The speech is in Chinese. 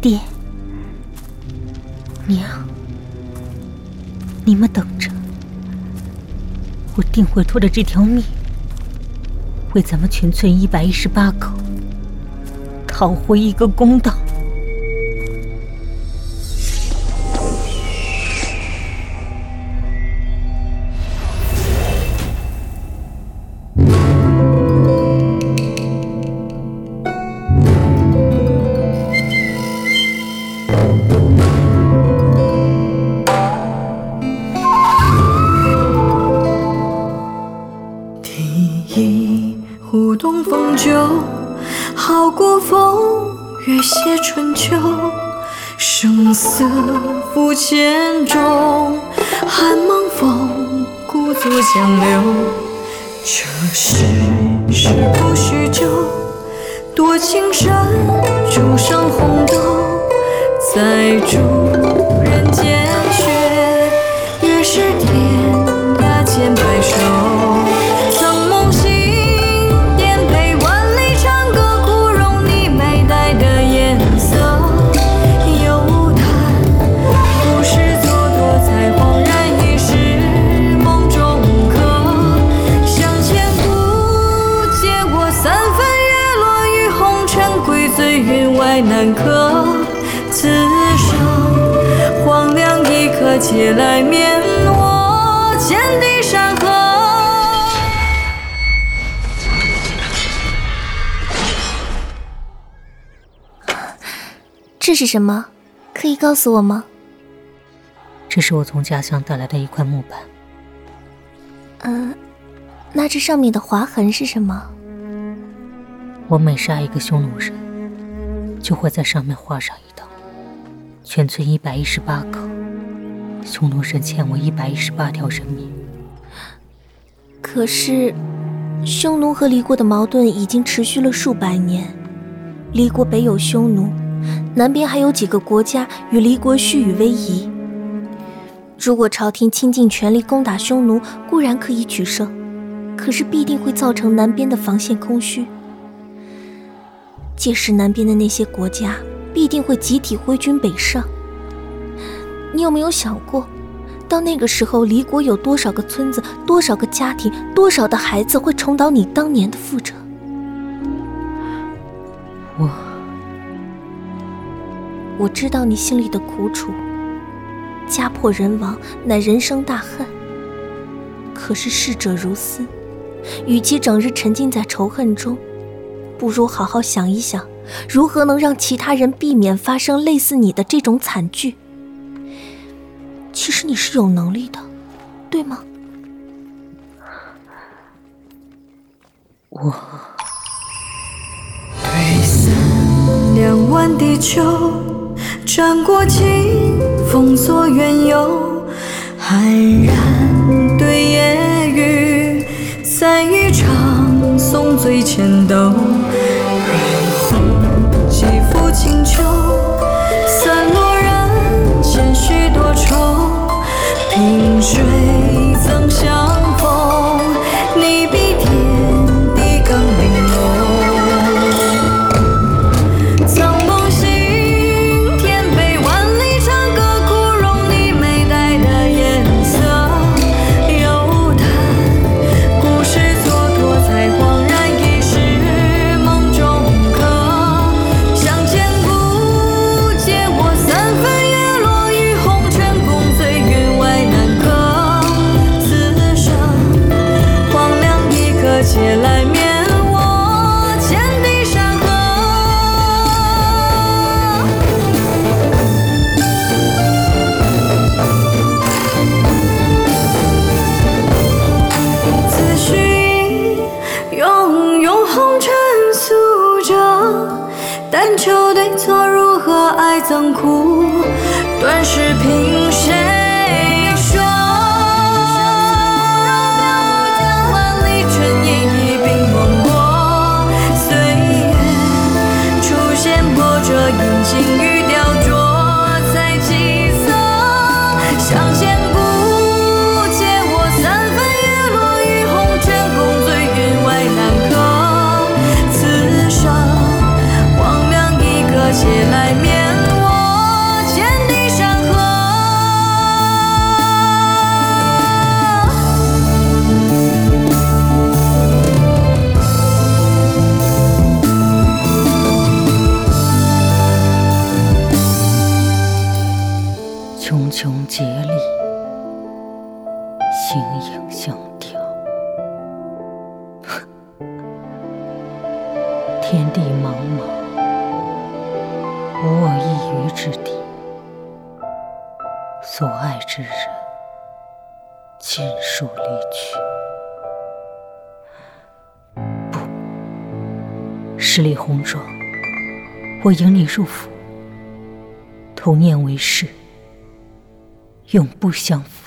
爹、娘，你们等着，我定会拖着这条命，为咱们全村一百一十八口讨回一个公道。舞东风酒，好过风月写春秋。声色不千中，寒芒风故作相留。这世事不许久，多情深，竹上红豆，再煮。难可，此生荒凉一刻，借来面我千地山河。这是什么？可以告诉我吗？这是我从家乡带来的一块木板。嗯，那这上面的划痕是什么？我每杀一个匈奴人。就会在上面画上一道。全村一百一十八口，匈奴人欠我一百一十八条人命。可是，匈奴和黎国的矛盾已经持续了数百年。黎国北有匈奴，南边还有几个国家与黎国虚与委蛇。如果朝廷倾尽全力攻打匈奴，固然可以取胜，可是必定会造成南边的防线空虚。届时，南边的那些国家必定会集体挥军北上。你有没有想过，到那个时候，离国有多少个村子、多少个家庭、多少的孩子会重蹈你当年的覆辙？我，我知道你心里的苦楚。家破人亡，乃人生大恨。可是逝者如斯，与其整日沉浸在仇恨中。不如好好想一想，如何能让其他人避免发生类似你的这种惨剧。其实你是有能力的，对吗？我。两万地球，战过尽，风锁缘由，黯然对夜雨，在一场送醉前斗。求对错如何爱憎苦，断是凭起来面我见你山河。茕茕孑立，形影相吊，天地茫茫。无我一隅之地，所爱之人尽数离去。不，十里红妆，我迎你入府，同念为誓，永不相负。